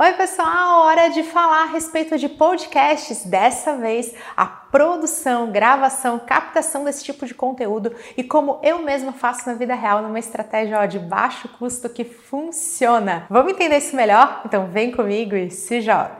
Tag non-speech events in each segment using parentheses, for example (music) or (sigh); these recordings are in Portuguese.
Oi, pessoal, hora de falar a respeito de podcasts. Dessa vez, a produção, gravação, captação desse tipo de conteúdo e como eu mesma faço na vida real, numa estratégia ó, de baixo custo que funciona. Vamos entender isso melhor? Então, vem comigo e se joga.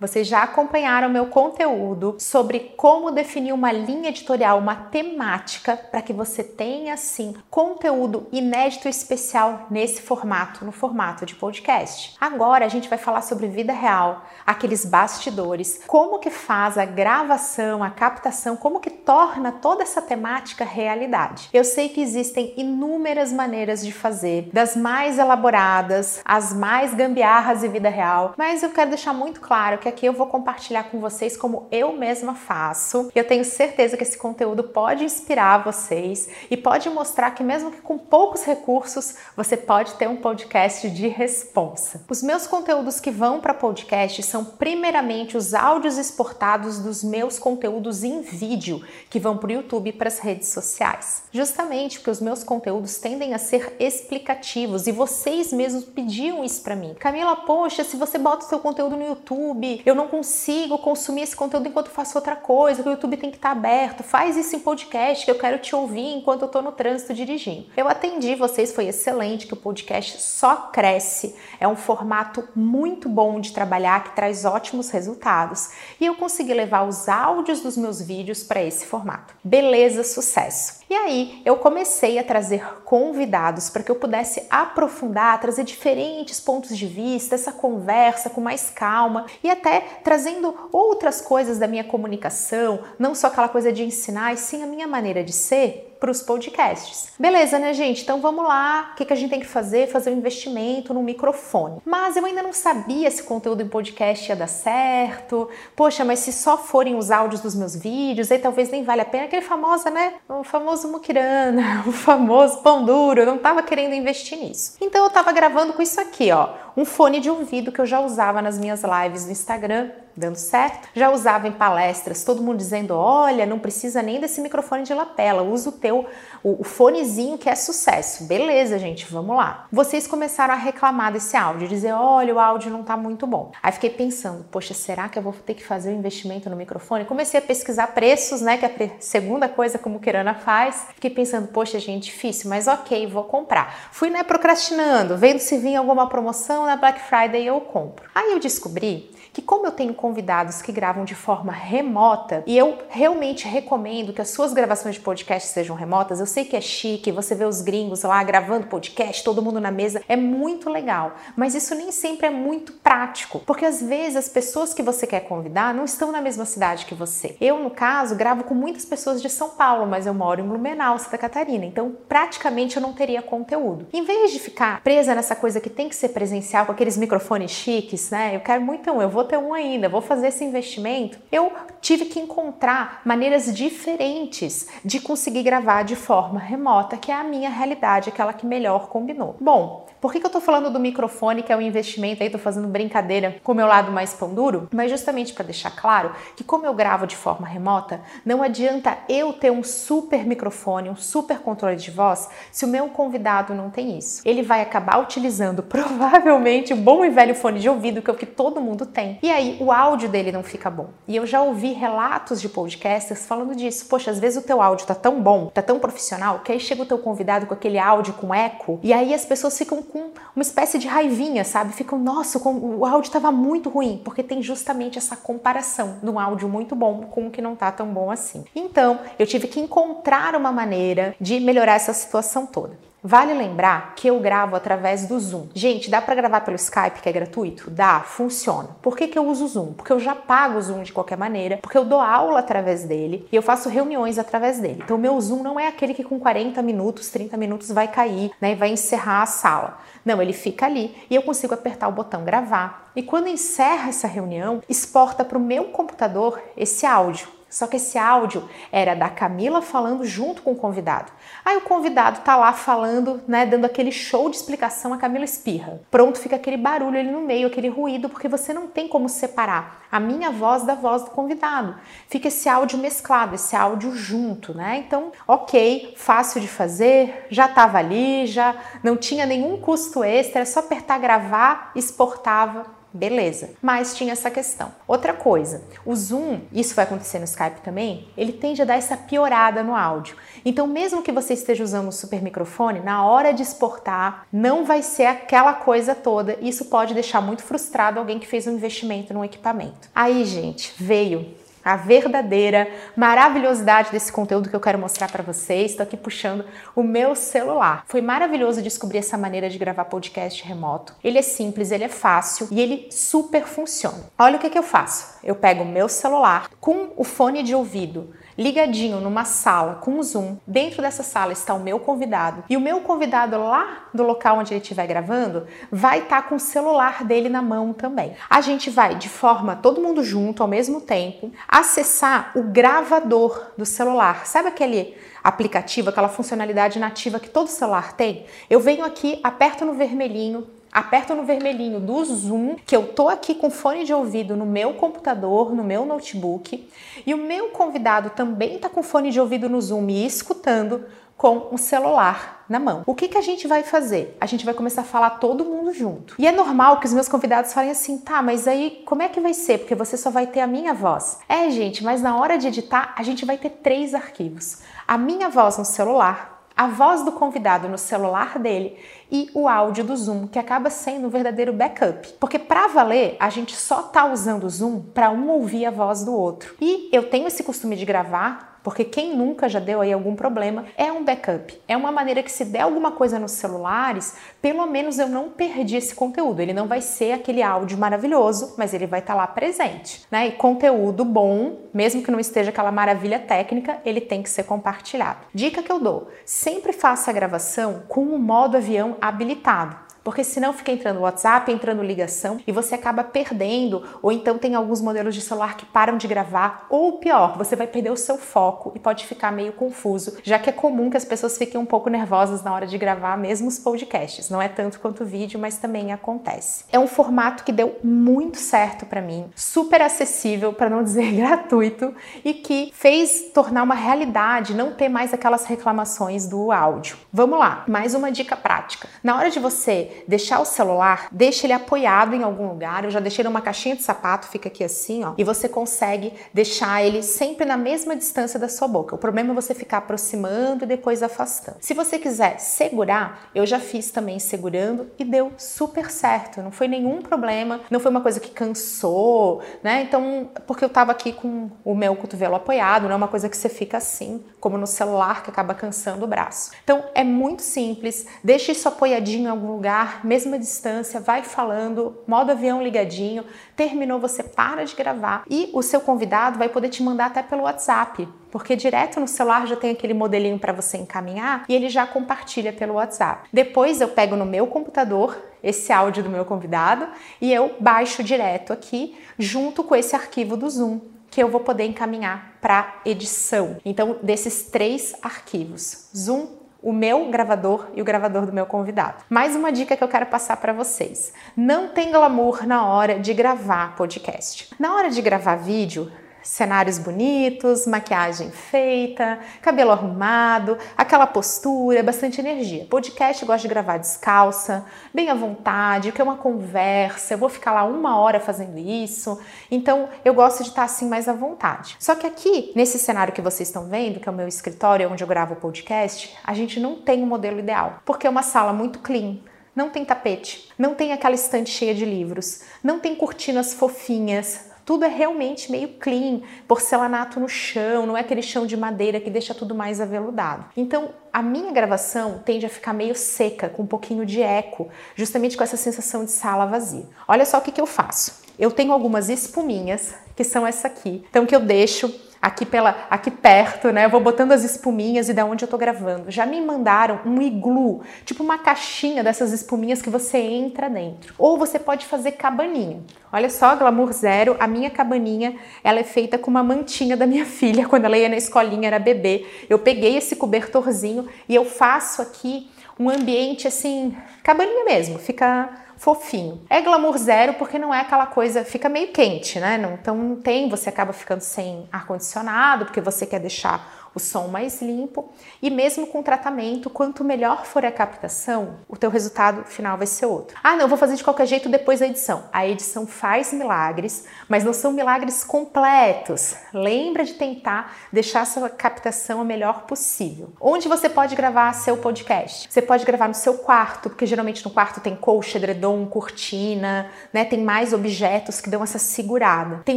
Vocês já acompanharam meu conteúdo sobre como definir uma linha editorial, uma temática, para que você tenha, sim, conteúdo inédito e especial nesse formato, no formato de podcast. Agora a gente vai falar sobre vida real, aqueles bastidores, como que faz a gravação, a captação, como que torna toda essa temática realidade. Eu sei que existem inúmeras maneiras de fazer, das mais elaboradas, as mais gambiarras de vida real, mas eu quero deixar muito claro que aqui eu vou compartilhar com vocês como eu mesma faço. Eu tenho certeza que esse conteúdo pode inspirar vocês e pode mostrar que mesmo que com poucos recursos, você pode ter um podcast de responsa. Os meus conteúdos que vão para podcast são primeiramente os áudios exportados dos meus conteúdos em vídeo que vão para o YouTube e para as redes sociais. Justamente porque os meus conteúdos tendem a ser explicativos e vocês mesmos pediam isso para mim. Camila, poxa, se você bota o seu conteúdo no YouTube, eu não consigo consumir esse conteúdo enquanto faço outra coisa, o YouTube tem que estar aberto, faz isso em podcast que eu quero te ouvir enquanto eu estou no trânsito dirigindo. Eu atendi vocês, foi excelente, que o podcast só cresce, é um formato muito bom de trabalhar, que traz ótimos resultados. E eu consegui levar os áudios dos meus vídeos para esse formato. Beleza, sucesso! E aí eu comecei a trazer convidados para que eu pudesse aprofundar, trazer diferentes pontos de vista, essa conversa com mais calma e até até trazendo outras coisas da minha comunicação, não só aquela coisa de ensinar, e sim a minha maneira de ser para os podcasts. Beleza, né, gente? Então vamos lá. O que, que a gente tem que fazer? Fazer um investimento no microfone. Mas eu ainda não sabia se conteúdo em podcast ia dar certo. Poxa, mas se só forem os áudios dos meus vídeos, aí talvez nem vale a pena. Aquele famoso, né? O famoso Mukirana, (laughs) o famoso pão duro. Eu não estava querendo investir nisso. Então eu estava gravando com isso aqui, ó. Um fone de ouvido que eu já usava nas minhas lives no Instagram dando certo. Já usava em palestras, todo mundo dizendo: olha, não precisa nem desse microfone de lapela, usa o teu, o, o fonezinho que é sucesso. Beleza, gente, vamos lá. Vocês começaram a reclamar desse áudio, dizer: olha, o áudio não tá muito bom. Aí fiquei pensando: poxa, será que eu vou ter que fazer um investimento no microfone? Comecei a pesquisar preços, né? Que é a segunda coisa como Kirana faz. Fiquei pensando: poxa, gente, difícil, mas ok, vou comprar. Fui, né, procrastinando, vendo se vinha alguma promoção na Black Friday eu compro. Aí eu descobri que como eu tenho convidados que gravam de forma remota e eu realmente recomendo que as suas gravações de podcast sejam remotas, eu sei que é chique, você vê os gringos lá gravando podcast, todo mundo na mesa, é muito legal, mas isso nem sempre é muito prático, porque às vezes as pessoas que você quer convidar não estão na mesma cidade que você. Eu, no caso, gravo com muitas pessoas de São Paulo, mas eu moro em Blumenau, Santa Catarina, então praticamente eu não teria conteúdo. Em vez de ficar presa nessa coisa que tem que ser presencial com aqueles microfones chiques, né? Eu quero muito um, eu vou ter um ainda, vou fazer esse investimento. Eu tive que encontrar maneiras diferentes de conseguir gravar de forma remota, que é a minha realidade, aquela que melhor combinou. Bom, por que, que eu tô falando do microfone, que é um investimento aí, tô fazendo brincadeira com o meu lado mais pão duro? Mas justamente para deixar claro que como eu gravo de forma remota, não adianta eu ter um super microfone, um super controle de voz, se o meu convidado não tem isso. Ele vai acabar utilizando (laughs) provavelmente o bom e velho fone de ouvido que é o que todo mundo tem. E aí o áudio dele não fica bom. E eu já ouvi relatos de podcasters falando disso. Poxa, às vezes o teu áudio tá tão bom, tá tão profissional, que aí chega o teu convidado com aquele áudio com eco, e aí as pessoas ficam com uma espécie de raivinha, sabe? Ficam, nossa, o áudio estava muito ruim, porque tem justamente essa comparação de um áudio muito bom com o que não tá tão bom assim. Então, eu tive que encontrar uma maneira de melhorar essa situação toda. Vale lembrar que eu gravo através do Zoom. Gente, dá para gravar pelo Skype, que é gratuito? Dá, funciona. Por que, que eu uso o Zoom? Porque eu já pago o Zoom de qualquer maneira, porque eu dou aula através dele e eu faço reuniões através dele. Então, meu Zoom não é aquele que com 40 minutos, 30 minutos vai cair né, e vai encerrar a sala. Não, ele fica ali e eu consigo apertar o botão gravar. E quando encerra essa reunião, exporta para o meu computador esse áudio. Só que esse áudio era da Camila falando junto com o convidado. Aí o convidado tá lá falando, né, dando aquele show de explicação, a Camila espirra. Pronto, fica aquele barulho ali no meio, aquele ruído, porque você não tem como separar a minha voz da voz do convidado. Fica esse áudio mesclado, esse áudio junto, né? Então, ok, fácil de fazer, já estava ali, já não tinha nenhum custo extra, era só apertar gravar, exportava, Beleza, mas tinha essa questão. Outra coisa, o Zoom, isso vai acontecer no Skype também, ele tende a dar essa piorada no áudio. Então, mesmo que você esteja usando o super microfone, na hora de exportar, não vai ser aquela coisa toda. Isso pode deixar muito frustrado alguém que fez um investimento no equipamento. Aí, gente, veio a verdadeira maravilhosidade desse conteúdo que eu quero mostrar para vocês. Estou aqui puxando o meu celular. Foi maravilhoso descobrir essa maneira de gravar podcast remoto. Ele é simples, ele é fácil e ele super funciona. Olha o que, que eu faço. Eu pego o meu celular com o fone de ouvido ligadinho numa sala com Zoom. Dentro dessa sala está o meu convidado e o meu convidado lá do local onde ele estiver gravando vai estar tá com o celular dele na mão também. A gente vai de forma todo mundo junto ao mesmo tempo acessar o gravador do celular. Sabe aquele aplicativo, aquela funcionalidade nativa que todo celular tem? Eu venho aqui, aperto no vermelhinho, aperto no vermelhinho do Zoom, que eu tô aqui com fone de ouvido no meu computador, no meu notebook, e o meu convidado também tá com fone de ouvido no Zoom e escutando com o celular na mão. O que, que a gente vai fazer? A gente vai começar a falar todo mundo junto. E é normal que os meus convidados falem assim, tá, mas aí como é que vai ser? Porque você só vai ter a minha voz. É, gente, mas na hora de editar, a gente vai ter três arquivos: a minha voz no celular, a voz do convidado no celular dele e o áudio do Zoom, que acaba sendo um verdadeiro backup. Porque para valer, a gente só tá usando o Zoom para um ouvir a voz do outro. E eu tenho esse costume de gravar porque quem nunca já deu aí algum problema é um backup. É uma maneira que se der alguma coisa nos celulares, pelo menos eu não perdi esse conteúdo. Ele não vai ser aquele áudio maravilhoso, mas ele vai estar tá lá presente, né? E conteúdo bom, mesmo que não esteja aquela maravilha técnica, ele tem que ser compartilhado. Dica que eu dou: sempre faça a gravação com o modo avião habilitado porque senão fica entrando WhatsApp, entrando ligação e você acaba perdendo, ou então tem alguns modelos de celular que param de gravar, ou pior, você vai perder o seu foco e pode ficar meio confuso, já que é comum que as pessoas fiquem um pouco nervosas na hora de gravar mesmo os podcasts. Não é tanto quanto vídeo, mas também acontece. É um formato que deu muito certo para mim, super acessível, para não dizer (laughs) gratuito, e que fez tornar uma realidade não ter mais aquelas reclamações do áudio. Vamos lá, mais uma dica prática. Na hora de você deixar o celular, deixa ele apoiado em algum lugar. Eu já deixei numa caixinha de sapato, fica aqui assim, ó, e você consegue deixar ele sempre na mesma distância da sua boca. O problema é você ficar aproximando e depois afastando. Se você quiser segurar, eu já fiz também segurando e deu super certo. Não foi nenhum problema, não foi uma coisa que cansou, né? Então, porque eu tava aqui com o meu cotovelo apoiado, não é uma coisa que você fica assim, como no celular que acaba cansando o braço. Então, é muito simples. Deixe isso apoiadinho em algum lugar mesma distância, vai falando, modo avião ligadinho, terminou, você para de gravar e o seu convidado vai poder te mandar até pelo WhatsApp, porque direto no celular já tem aquele modelinho para você encaminhar e ele já compartilha pelo WhatsApp. Depois eu pego no meu computador esse áudio do meu convidado e eu baixo direto aqui junto com esse arquivo do Zoom que eu vou poder encaminhar para edição. Então, desses três arquivos, Zoom, o meu gravador e o gravador do meu convidado. Mais uma dica que eu quero passar para vocês: não tem glamour na hora de gravar podcast. Na hora de gravar vídeo, cenários bonitos, maquiagem feita, cabelo arrumado, aquela postura, bastante energia. Podcast gosto de gravar descalça, bem à vontade, que é uma conversa, eu vou ficar lá uma hora fazendo isso, então eu gosto de estar assim mais à vontade. Só que aqui, nesse cenário que vocês estão vendo, que é o meu escritório onde eu gravo o podcast, a gente não tem um modelo ideal, porque é uma sala muito clean, não tem tapete, não tem aquela estante cheia de livros, não tem cortinas fofinhas, tudo é realmente meio clean, porcelanato no chão, não é aquele chão de madeira que deixa tudo mais aveludado. Então, a minha gravação tende a ficar meio seca, com um pouquinho de eco, justamente com essa sensação de sala vazia. Olha só o que, que eu faço. Eu tenho algumas espuminhas, que são essa aqui, então que eu deixo aqui pela aqui perto, né? Eu vou botando as espuminhas e da onde eu tô gravando. Já me mandaram um iglu, tipo uma caixinha dessas espuminhas que você entra dentro. Ou você pode fazer cabaninha. Olha só, glamour zero, a minha cabaninha, ela é feita com uma mantinha da minha (laughs) filha quando ela ia na escolinha, era bebê. Eu peguei esse cobertorzinho e eu faço aqui um ambiente assim, cabaninha mesmo, fica fofinho. É glamour zero porque não é aquela coisa, fica meio quente, né? Então não tem, você acaba ficando sem ar condicionado porque você quer deixar o som mais limpo e mesmo com tratamento, quanto melhor for a captação, o teu resultado final vai ser outro. Ah, não, vou fazer de qualquer jeito depois da edição. A edição faz milagres, mas não são milagres completos. Lembra de tentar deixar a sua captação a melhor possível. Onde você pode gravar seu podcast? Você pode gravar no seu quarto, porque geralmente no quarto tem colcha, edredom, cortina, né? Tem mais objetos que dão essa segurada. Tem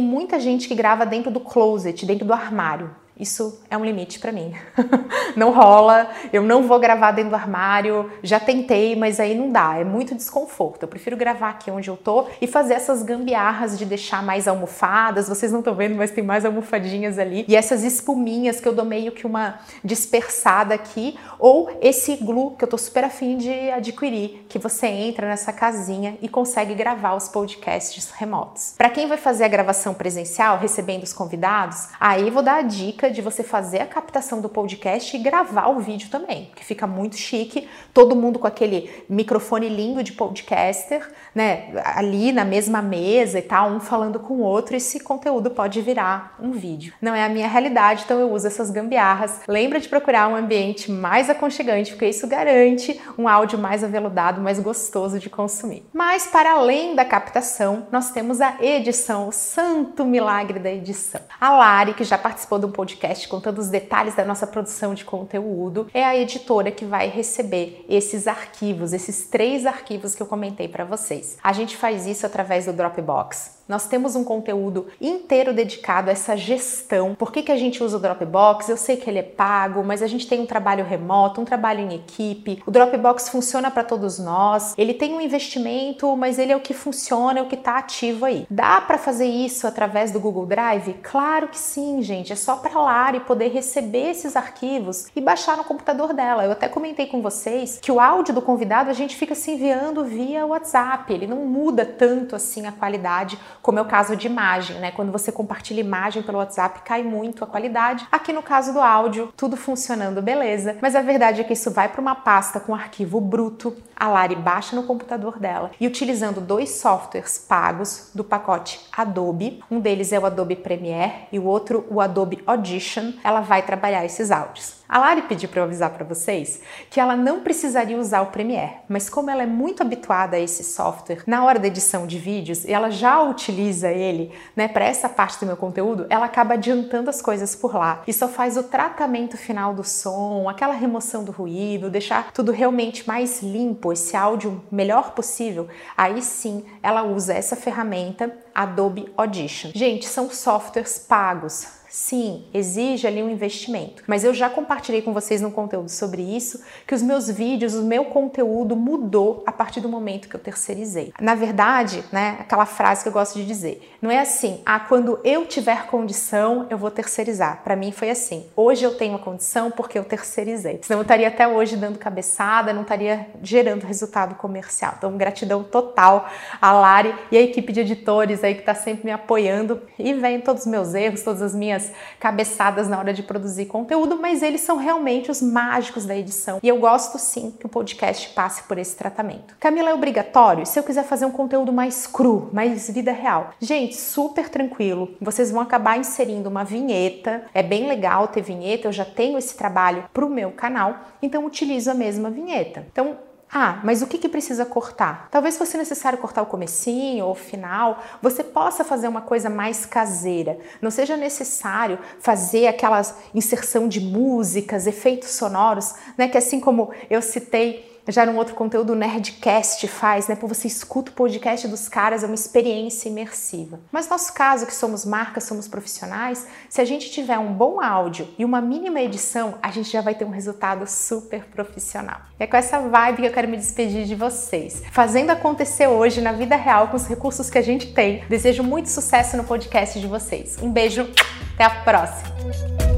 muita gente que grava dentro do closet, dentro do armário. Isso é um limite para mim. (laughs) não rola, eu não vou gravar dentro do armário. Já tentei, mas aí não dá, é muito desconforto. Eu prefiro gravar aqui onde eu tô e fazer essas gambiarras de deixar mais almofadas. Vocês não estão vendo, mas tem mais almofadinhas ali. E essas espuminhas que eu dou meio que uma dispersada aqui, ou esse glue que eu tô super afim de adquirir, que você entra nessa casinha e consegue gravar os podcasts remotos. Para quem vai fazer a gravação presencial, recebendo os convidados, aí vou dar a dica de você fazer a captação do podcast e gravar o vídeo também, que fica muito chique, todo mundo com aquele microfone lindo de podcaster, né, ali na mesma mesa e tal, um falando com o outro, esse conteúdo pode virar um vídeo. Não é a minha realidade, então eu uso essas gambiarras. Lembra de procurar um ambiente mais aconchegante, porque isso garante um áudio mais aveludado, mais gostoso de consumir. Mas para além da captação, nós temos a edição, o santo milagre da edição. A Lari, que já participou do podcast podcast contando os detalhes da nossa produção de conteúdo, é a editora que vai receber esses arquivos, esses três arquivos que eu comentei para vocês. A gente faz isso através do Dropbox. Nós temos um conteúdo inteiro dedicado a essa gestão. Por que, que a gente usa o Dropbox? Eu sei que ele é pago, mas a gente tem um trabalho remoto, um trabalho em equipe. O Dropbox funciona para todos nós. Ele tem um investimento, mas ele é o que funciona, é o que está ativo aí. Dá para fazer isso através do Google Drive? Claro que sim, gente. É só para lá e poder receber esses arquivos e baixar no computador dela. Eu até comentei com vocês que o áudio do convidado a gente fica se enviando via WhatsApp. Ele não muda tanto assim a qualidade como é o caso de imagem, né? Quando você compartilha imagem pelo WhatsApp, cai muito a qualidade. Aqui no caso do áudio, tudo funcionando beleza, mas a verdade é que isso vai para uma pasta com arquivo bruto, a Lari baixa no computador dela. E utilizando dois softwares pagos do pacote Adobe, um deles é o Adobe Premiere e o outro o Adobe Audition, ela vai trabalhar esses áudios. A Lari pediu para eu avisar para vocês que ela não precisaria usar o Premiere, mas como ela é muito habituada a esse software na hora da edição de vídeos ela já utiliza ele, né, para essa parte do meu conteúdo, ela acaba adiantando as coisas por lá e só faz o tratamento final do som, aquela remoção do ruído, deixar tudo realmente mais limpo, esse áudio melhor possível. Aí sim, ela usa essa ferramenta Adobe Audition. Gente, são softwares pagos Sim, exige ali um investimento. Mas eu já compartilhei com vocês no conteúdo sobre isso, que os meus vídeos, o meu conteúdo mudou a partir do momento que eu terceirizei. Na verdade, né, aquela frase que eu gosto de dizer, não é assim, ah, quando eu tiver condição, eu vou terceirizar. Para mim foi assim, hoje eu tenho a condição porque eu terceirizei. Senão eu estaria até hoje dando cabeçada, não estaria gerando resultado comercial. Então, gratidão total a Lari e a equipe de editores aí que está sempre me apoiando e vem todos os meus erros, todas as minhas cabeçadas na hora de produzir conteúdo, mas eles são realmente os mágicos da edição. E eu gosto sim que o podcast passe por esse tratamento. Camila, é obrigatório? Se eu quiser fazer um conteúdo mais cru, mais vida real. Gente, super tranquilo. Vocês vão acabar inserindo uma vinheta. É bem legal ter vinheta, eu já tenho esse trabalho para o meu canal, então utilizo a mesma vinheta. Então, ah, mas o que, que precisa cortar? Talvez fosse necessário cortar o comecinho ou o final. Você possa fazer uma coisa mais caseira. Não seja necessário fazer aquelas inserção de músicas, efeitos sonoros, né? Que assim como eu citei já num outro conteúdo o Nerdcast faz, né? Por você escuta o podcast dos caras, é uma experiência imersiva. Mas nosso caso, que somos marcas, somos profissionais, se a gente tiver um bom áudio e uma mínima edição, a gente já vai ter um resultado super profissional. E é com essa vibe que eu quero me despedir de vocês. Fazendo acontecer hoje na vida real com os recursos que a gente tem. Desejo muito sucesso no podcast de vocês. Um beijo, até a próxima!